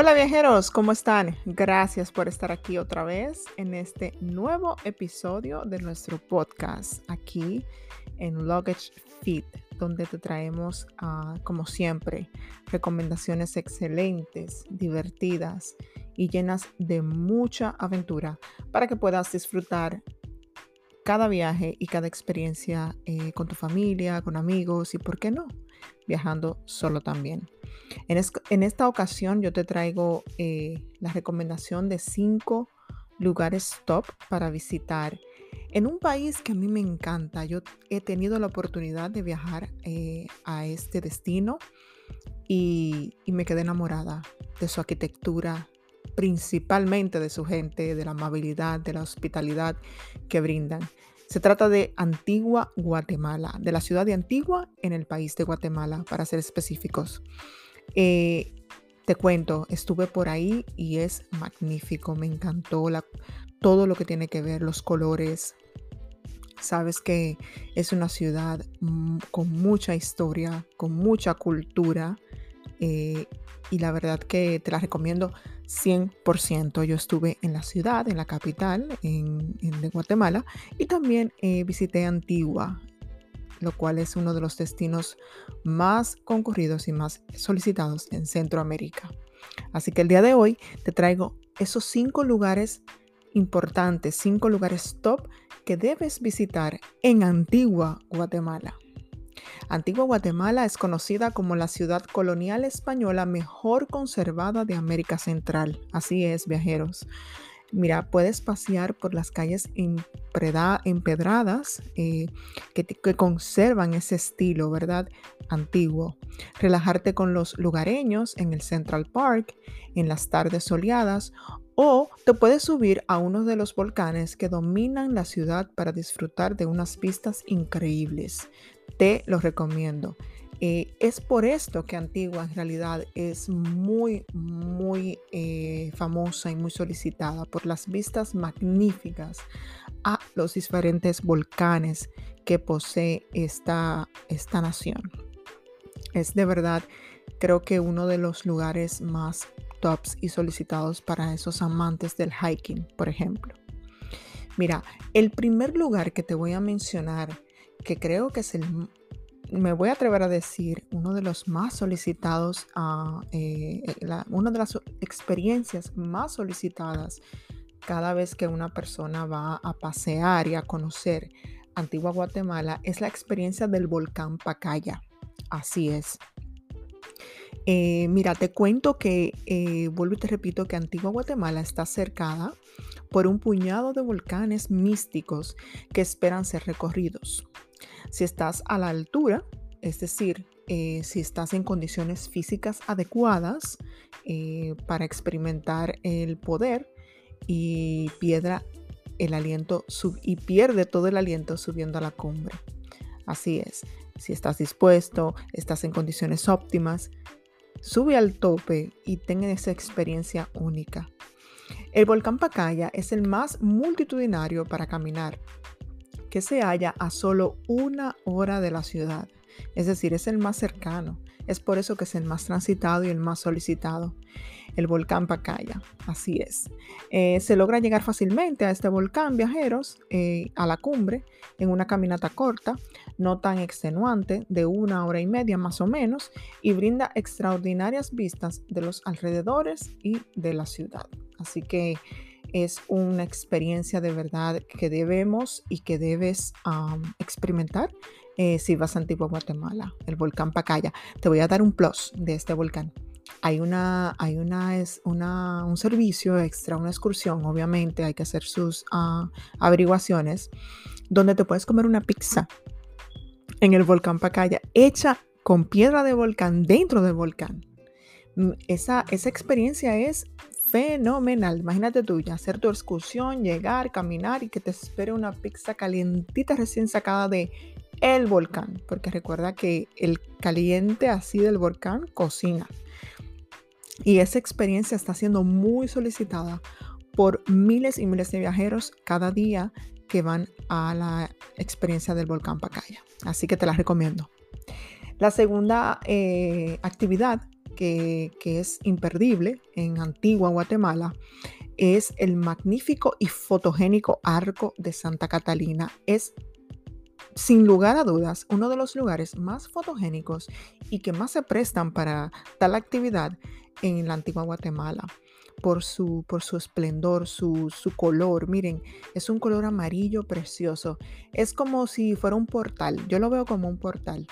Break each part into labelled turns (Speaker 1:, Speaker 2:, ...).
Speaker 1: Hola viajeros, ¿cómo están? Gracias por estar aquí otra vez en este nuevo episodio de nuestro podcast aquí en Luggage Fit, donde te traemos, ah, como siempre, recomendaciones excelentes, divertidas y llenas de mucha aventura para que puedas disfrutar cada viaje y cada experiencia eh, con tu familia, con amigos y, ¿por qué no?, viajando solo también. En, esta ocasión yo te traigo eh, la recomendación de cinco lugares top para visitar en un país que a mí me encanta. Yo he tenido la oportunidad de viajar eh, a este destino y, y me quedé enamorada de su arquitectura, principalmente de su gente, de la amabilidad, de la hospitalidad que brindan. Se trata de Antigua, Guatemala, de la ciudad de Antigua en el país de Guatemala, para ser específicos. Eh, te cuento, estuve por ahí y es magnífico, me encantó la, todo lo que tiene que ver, los colores. Sabes que es una ciudad mm, con mucha historia, con mucha cultura eh, y la verdad que te la recomiendo 100%. Yo estuve en la ciudad, en la capital, de Guatemala y también eh, visité Antigua, lo cual es uno de los destinos más concurridos y más solicitados en Centroamérica. Así que el día de hoy te traigo esos cinco lugares importantes, cinco lugares top que debes visitar en Antigua, Guatemala. Antigua Guatemala es conocida como la ciudad colonial española mejor conservada de América Central. Así es, viajeros. Mira, puedes pasear por las calles empedradas eh, que, conservan ese estilo, ¿verdad? Antiguo. Relajarte con los lugareños en el Central Park, en las tardes soleadas, o te puedes subir a uno de los volcanes que dominan la ciudad para disfrutar de unas vistas increíbles. Te lo recomiendo. Eh, es por esto que Antigua en realidad es muy, muy eh, famosa y muy solicitada por las vistas magníficas a los diferentes volcanes que posee esta, esta nación. Es de verdad, creo que uno de los lugares más tops y solicitados para esos amantes del hiking, por ejemplo. Mira, el primer lugar que te voy a mencionar, que creo que es el me voy a atrever a decir, uno de los más solicitados, uh, una de las experiencias más solicitadas cada vez que una persona va a pasear y a conocer Antigua Guatemala es la experiencia del volcán Pacaya. Así es. Eh, mira, te cuento que, eh, vuelvo y te repito, que Antigua Guatemala está cercada por un puñado de volcanes místicos que esperan ser recorridos. Si estás a la altura, es decir, eh, si estás en condiciones físicas adecuadas eh, para experimentar el poder y piedra el aliento y pierde todo el aliento subiendo a la cumbre. Así es, si estás dispuesto, estás en condiciones óptimas, sube al tope y ten esa experiencia única. El volcán Pacaya es el más multitudinario para caminar que se halla a solo una hora de la ciudad. Es decir, es el más cercano. Es por eso que es el más transitado y el más solicitado. El volcán Pacaya. Así es. Eh, se logra llegar fácilmente a este volcán, viajeros, eh, a la cumbre, en una caminata corta, no tan extenuante, de una hora y media más o menos, y brinda extraordinarias vistas de los alrededores y de la ciudad. Así que es una experiencia de verdad que debemos y que debes experimentar eh, si vas a Antigua Guatemala, el volcán Pacaya. Te voy a dar un plus de este volcán. Hay, una, hay una, es una, un servicio extra, una excursión, obviamente hay que hacer sus ah, averiguaciones, donde te puedes comer una pizza en el volcán Pacaya, hecha con piedra de volcán dentro del volcán. Mm, esa, esa experiencia es fenomenal. Imagínate tú ya hacer tu excursión, llegar, caminar y que te espere una pizza calientita recién sacada de el volcán, porque recuerda que el caliente así del volcán cocina. Y esa experiencia está siendo muy solicitada por miles y miles de viajeros cada día que van a la experiencia del volcán Pacaya. Así que te la recomiendo. La segunda eh, actividad que, es imperdible en Antigua, Guatemala, es el magnífico y fotogénico Arco de Santa Catalina. Es sin lugar a dudas uno de los lugares más fotogénicos y que más se prestan para tal actividad en la antigua Guatemala. Por su, por su esplendor, su, su color. Miren, es un color amarillo precioso. Es como si fuera un portal. Yo lo veo como un portal.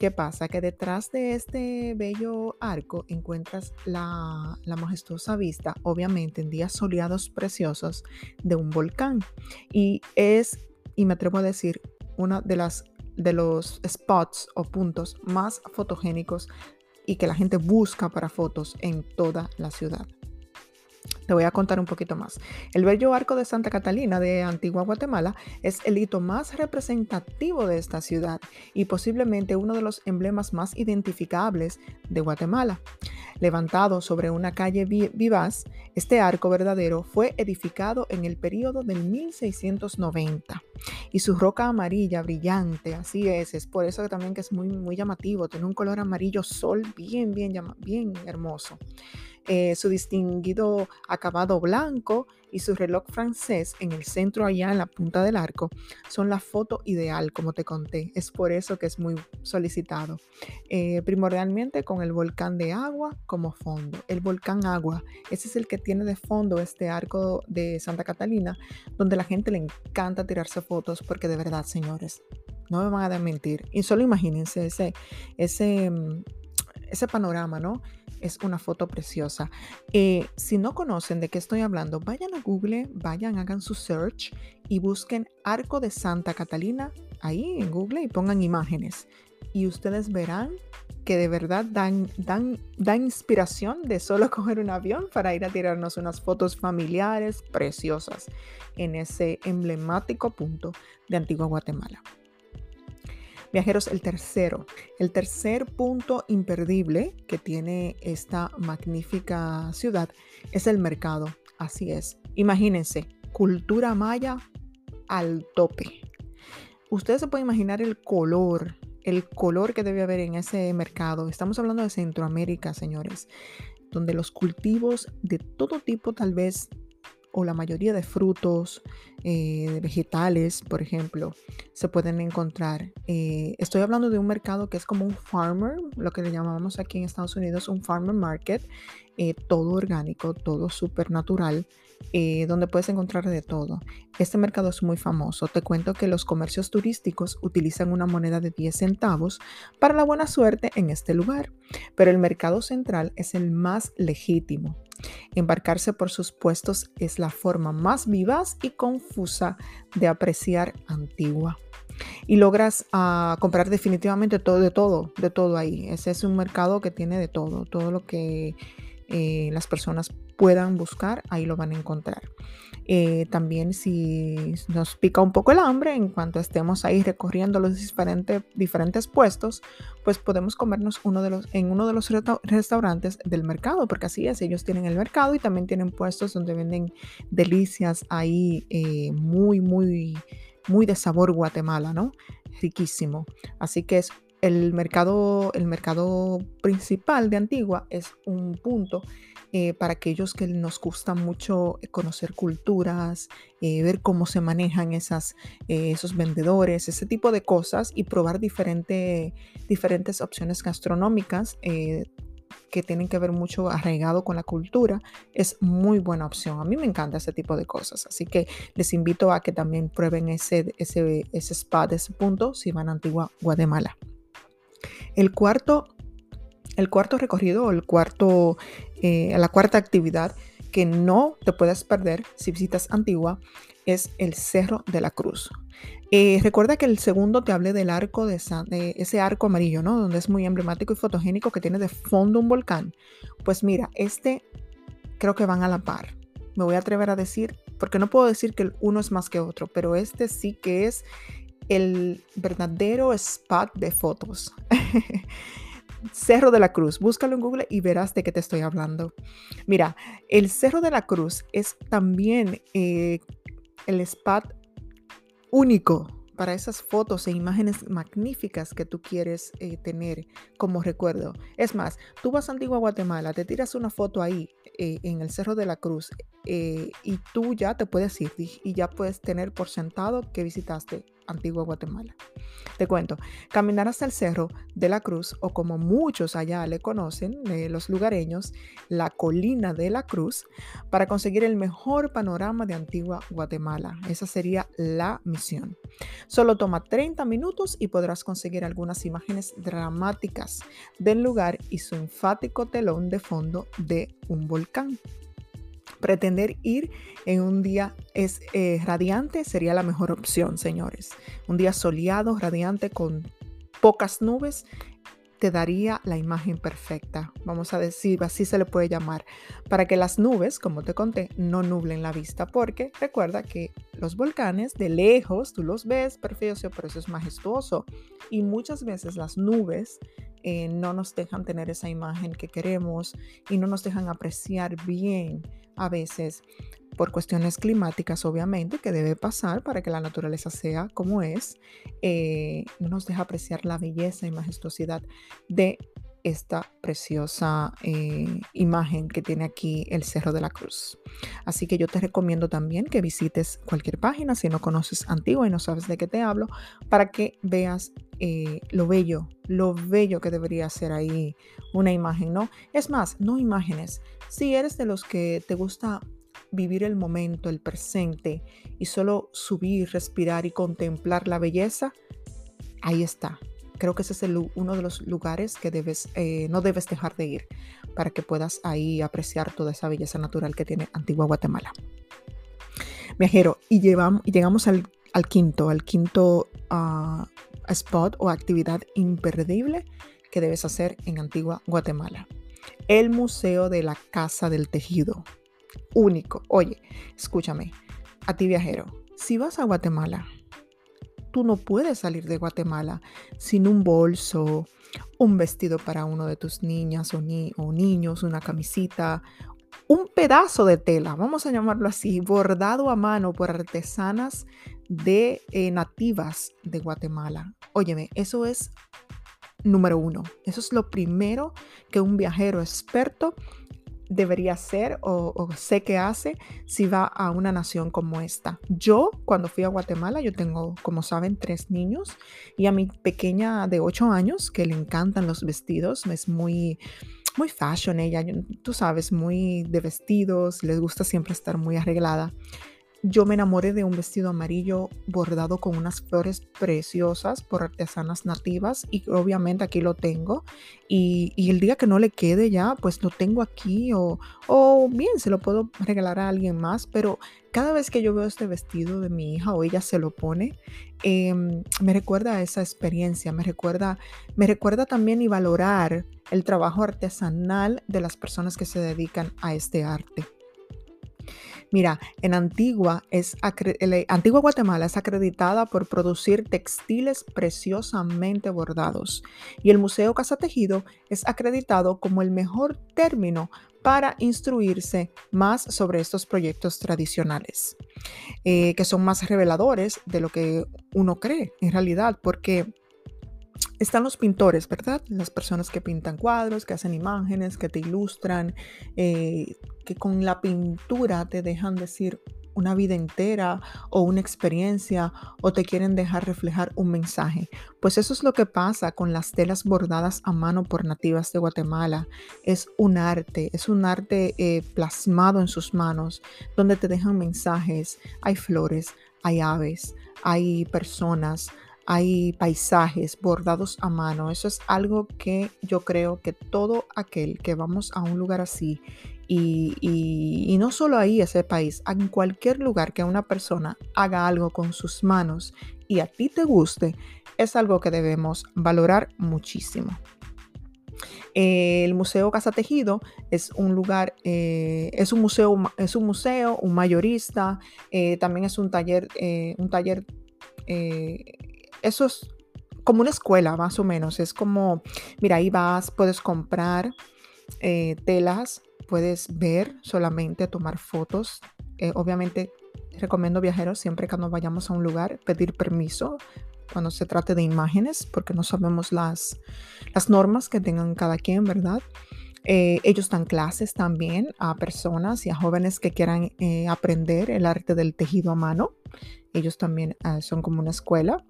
Speaker 1: ¿Qué pasa? Que detrás de este bello arco encuentras la, majestuosa vista, obviamente en días soleados preciosos, de un volcán. Y es, y me atrevo a decir, uno de, las, de los spots o puntos más fotogénicos y que la gente busca para fotos en toda la ciudad. Te voy a contar un poquito más. El bello arco de Santa Catalina de Antigua Guatemala es el hito más representativo de esta ciudad y posiblemente uno de los emblemas más identificables de Guatemala. Levantado sobre una calle vivaz, este arco verdadero fue edificado en el periodo del 1690 y su roca amarilla brillante, así es, es por eso también que es muy, muy llamativo, tiene un color amarillo sol bien, bien, bien hermoso. Eh, su distinguido acabado blanco y su reloj francés en el centro allá en la punta del arco son la foto ideal, como te conté. Es por eso que es muy solicitado. Eh, primordialmente con el volcán de agua como fondo. El volcán agua, ese es el que tiene de fondo este arco de Santa Catalina, donde la gente le encanta tirarse fotos porque de verdad, señores, no me van a mentir. Y solo imagínense ese, ese, mm, ese panorama, ¿no? es una foto preciosa. Eh, si no conocen de qué estoy hablando, vayan a Google, vayan, hagan su search y busquen Arco de Santa Catalina ahí en Google y pongan imágenes. Y ustedes verán que de verdad dan, dan, dan inspiración de solo coger un avión para ir a tirarnos unas fotos familiares preciosas en ese emblemático punto de Antigua Guatemala. Viajeros, el tercero, el tercer punto imperdible que tiene esta magnífica ciudad es el mercado. Así es. Imagínense, cultura maya al tope. Ustedes se pueden imaginar el color, el color que debe haber en ese mercado. Estamos hablando de Centroamérica, señores, donde los cultivos de todo tipo tal vez o la mayoría de frutos, eh, de vegetales, por ejemplo, se pueden encontrar. Eh, estoy hablando de un mercado que es como un farmer, lo que le llamamos aquí en Estados Unidos un farmer market, eh, todo orgánico, todo súper natural, donde puedes encontrar de todo. Este mercado es muy famoso. Te cuento que los comercios turísticos utilizan una moneda de 10 centavos para la buena suerte en este lugar, pero el mercado central es el más legítimo Embarcarse por sus puestos es la forma más vivaz y confusa de apreciar Antigua. Y logras ah, comprar definitivamente todo de todo, de todo ahí. Ese es un mercado que tiene de todo, todo lo que eh, las personas puedan buscar, ahí lo van a encontrar. Eh, también si nos pica un poco el hambre, en cuanto estemos ahí recorriendo los diferentes, diferentes puestos, pues podemos comernos uno de los, en uno de los restaurantes del mercado, porque así es, ellos tienen el mercado y también tienen puestos donde venden delicias ahí eh, muy, muy, muy de sabor Guatemala, ¿no? Riquísimo. Así que es el mercado, el mercado principal de Antigua es un punto eh, para aquellos que nos gusta mucho eh, conocer culturas, eh, ver cómo se manejan esas, esos vendedores, ese tipo de cosas y probar diferentes opciones gastronómicas que tienen que ver mucho arraigado con la cultura, es muy buena opción. A mí me encanta ese tipo de cosas, así que les invito a que también prueben ese, ese, ese spa ese punto si van a Antigua Guatemala. El cuarto, el cuarto recorrido el cuarto, eh, la cuarta actividad que no te puedes perder si visitas Antigua es el Cerro de la Cruz. Eh, recuerda que el segundo te hablé del arco de, ese arco amarillo, ¿no? Donde es muy emblemático y fotogénico que tiene de fondo un volcán. Pues mira, este creo que van a la par. Me voy a atrever a decir, porque no puedo decir que uno es más que otro, pero este sí que es el verdadero spot de fotos. Cerro de la Cruz, búscalo en Google y verás de qué te estoy hablando. Mira, el Cerro de la Cruz es también eh, el spot único para esas fotos e imágenes magníficas que tú quieres eh, tener como recuerdo. Es más, tú vas a Antigua Guatemala, te tiras una foto ahí eh, en el Cerro de la Cruz y tú ya te puedes ir y ya puedes tener por sentado que visitaste Antigua Guatemala. Te cuento, caminar hasta el Cerro de la Cruz, o como muchos allá le conocen, los lugareños, la colina de la Cruz, para conseguir el mejor panorama de Antigua Guatemala. Esa sería la misión. Solo toma 30 minutos y podrás conseguir algunas imágenes dramáticas del lugar y su enfático telón de fondo de un volcán. Pretender ir en un día es eh, radiante sería la mejor opción, señores. Un día soleado, radiante, con pocas nubes, te daría la imagen perfecta. Vamos a decir, así se le puede llamar, para que las nubes, como te conté, no nublen la vista, porque recuerda que los volcanes de lejos tú los ves perfecto, pero eso es majestuoso. Y muchas veces las nubes eh, no nos dejan tener esa imagen que queremos y no nos dejan apreciar bien a veces por cuestiones climáticas, obviamente, que debe pasar para que la naturaleza sea como es, eh, no nos deja apreciar la belleza y majestuosidad de esta preciosa eh, imagen que tiene aquí el Cerro de la Cruz. Así que yo te recomiendo también que visites cualquier página si no conoces Antigua y no sabes de qué te hablo, para que veas eh, lo bello, lo bello que debería ser ahí una imagen, ¿no? Es más, no imágenes. Si eres de los que te gusta vivir el momento, el presente y solo subir, respirar y contemplar la belleza, ahí está. Creo que ese es uno de los lugares que debes, eh, no debes dejar de ir para que puedas ahí apreciar toda esa belleza natural que tiene Antigua Guatemala. Viajero, y, llegamos al, quinto, al quinto uh, spot o actividad imperdible que debes hacer en Antigua Guatemala. El Museo de la Casa del Tejido. Único. Oye, escúchame, a ti viajero, si vas a Guatemala, tú no puedes salir de Guatemala sin un bolso, un vestido para uno de tus niñas o, niños, una camisita, un pedazo de tela, vamos a llamarlo así, bordado a mano por artesanas de eh, nativas de Guatemala. Óyeme, eso es número uno. Eso es lo primero que un viajero experto debería hacer o, sé que hace si va a una nación como esta. Yo, cuando fui a Guatemala, yo tengo, como saben, tres niños y a mi pequeña de ocho años, que le encantan los vestidos, es muy, muy fashion ella, tú sabes, muy de vestidos, les gusta siempre estar muy arreglada yo me enamoré de un vestido amarillo bordado con unas flores preciosas por artesanas nativas y obviamente aquí lo tengo y, el día que no le quede ya pues lo tengo aquí o, o, bien se lo puedo regalar a alguien más pero cada vez que yo veo este vestido de mi hija o ella se lo pone em, me recuerda esa experiencia me recuerda me recuerda también y valorar el trabajo artesanal de las personas que se dedican a este arte. Mira, en Antigua, Guatemala es acreditada por producir textiles preciosamente bordados y el Museo Casa Tejido es acreditado como el mejor término para instruirse más sobre estos proyectos tradicionales, eh, que son más reveladores de lo que uno cree en realidad, porque están los pintores, ¿verdad? Las personas que pintan cuadros, que hacen imágenes, que te ilustran, eh, que con la pintura te dejan decir una vida entera o una experiencia o te quieren dejar reflejar un mensaje. Pues eso es lo que pasa con las telas bordadas a mano por nativas de Guatemala. Es un arte, es un arte eh, plasmado en sus manos, donde te dejan mensajes. Hay flores, hay aves, hay personas, hay paisajes bordados a mano. Eso es algo que yo creo que todo aquel que vamos a un lugar así y, no solo ahí, ese país, en cualquier lugar que una persona haga algo con sus manos y a ti te guste, es algo que debemos valorar muchísimo. El Museo Casa Tejido es un lugar, eh, es un museo, es un museo, un mayorista, eh, también es un taller, eh, un taller eso es como una escuela, más o menos. Es como, mira, ahí vas, puedes comprar eh, telas, puedes ver solamente, tomar fotos. Eh, obviamente recomiendo viajeros siempre cuando vayamos a un lugar pedir permiso cuando se trate de imágenes, porque no sabemos las, las normas que tengan cada quien, ¿verdad? Eh, ellos dan clases también a personas y a jóvenes que quieran aprender el arte del tejido a mano. Ellos también son como una escuela.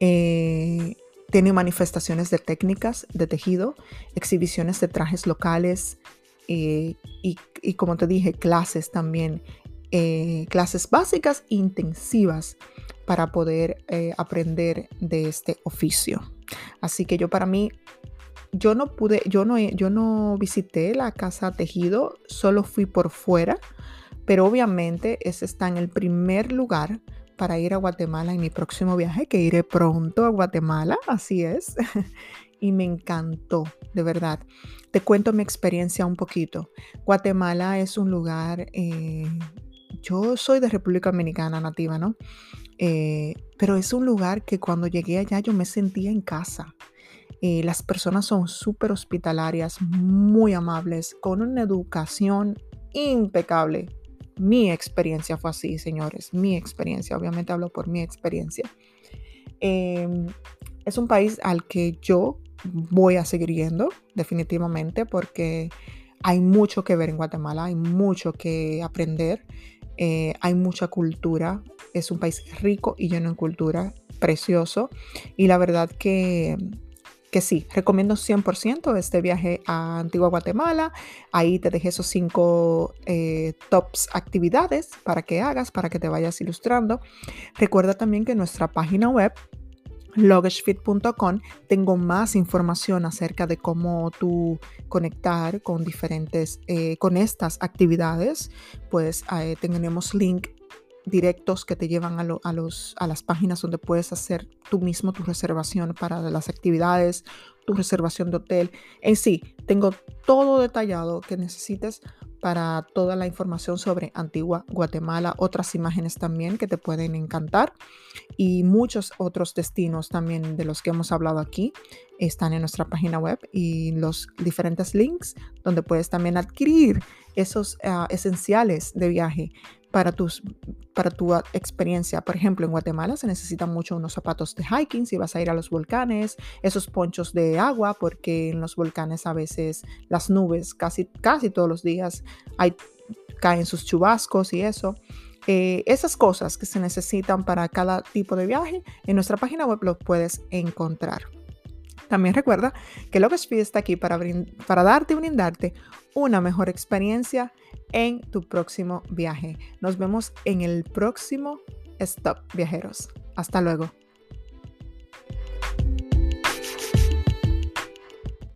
Speaker 1: Eh, tienen manifestaciones de técnicas de tejido, exhibiciones de trajes locales y, y, como te dije, clases también, clases básicas intensivas para poder aprender de este oficio. Así que yo para mí yo no pude, yo no, yo no visité la casa tejido, solo fui por fuera, pero obviamente ese está en el primer lugar para ir a Guatemala en mi próximo viaje, que iré pronto a Guatemala, así es. y me encantó, de verdad. Te cuento mi experiencia un poquito. Guatemala es un lugar, eh, yo soy de República Dominicana nativa, ¿no? Eh, pero es un lugar que cuando llegué allá yo me sentía en casa. Eh, las personas son súper hospitalarias, muy amables, con una educación impecable. Mi experiencia fue así, señores, mi experiencia, obviamente hablo por mi experiencia. Em, es un país al que yo voy a seguir yendo, definitivamente, porque hay mucho que ver en Guatemala, hay mucho que aprender, eh, hay mucha cultura, es un país rico y lleno en cultura, precioso, y la verdad que que sí, recomiendo 100% este viaje a Antigua Guatemala. Ahí te dejé esos cinco eh, tops actividades para que hagas, para que te vayas ilustrando. Recuerda también que en nuestra página web logishfit.com tengo más información acerca de cómo tú conectar con diferentes, eh, con estas actividades. Pues eh, tenemos link directos que te llevan a, los, a las páginas donde puedes hacer tú mismo tu reservación para las actividades, tu reservación de hotel. En sí, tengo todo detallado que necesites para toda la información sobre Antigua Guatemala, otras imágenes también que te pueden encantar y muchos otros destinos también de los que hemos hablado aquí están en nuestra página web y los diferentes links donde puedes también adquirir esos ah, esenciales de viaje para, tus, para tu experiencia. Por ejemplo, en Guatemala se necesitan mucho unos zapatos de hiking si vas a ir a los volcanes, esos ponchos de agua, porque en los volcanes a veces las nubes casi, casi todos los días hay, caen sus chubascos y eso. Eh, esas cosas que se necesitan para cada tipo de viaje, en nuestra página web lo puedes encontrar. También recuerda que Love Speed está aquí para, para darte y brindarte una mejor experiencia en tu próximo viaje. Nos vemos en el próximo Stop Viajeros. Hasta luego.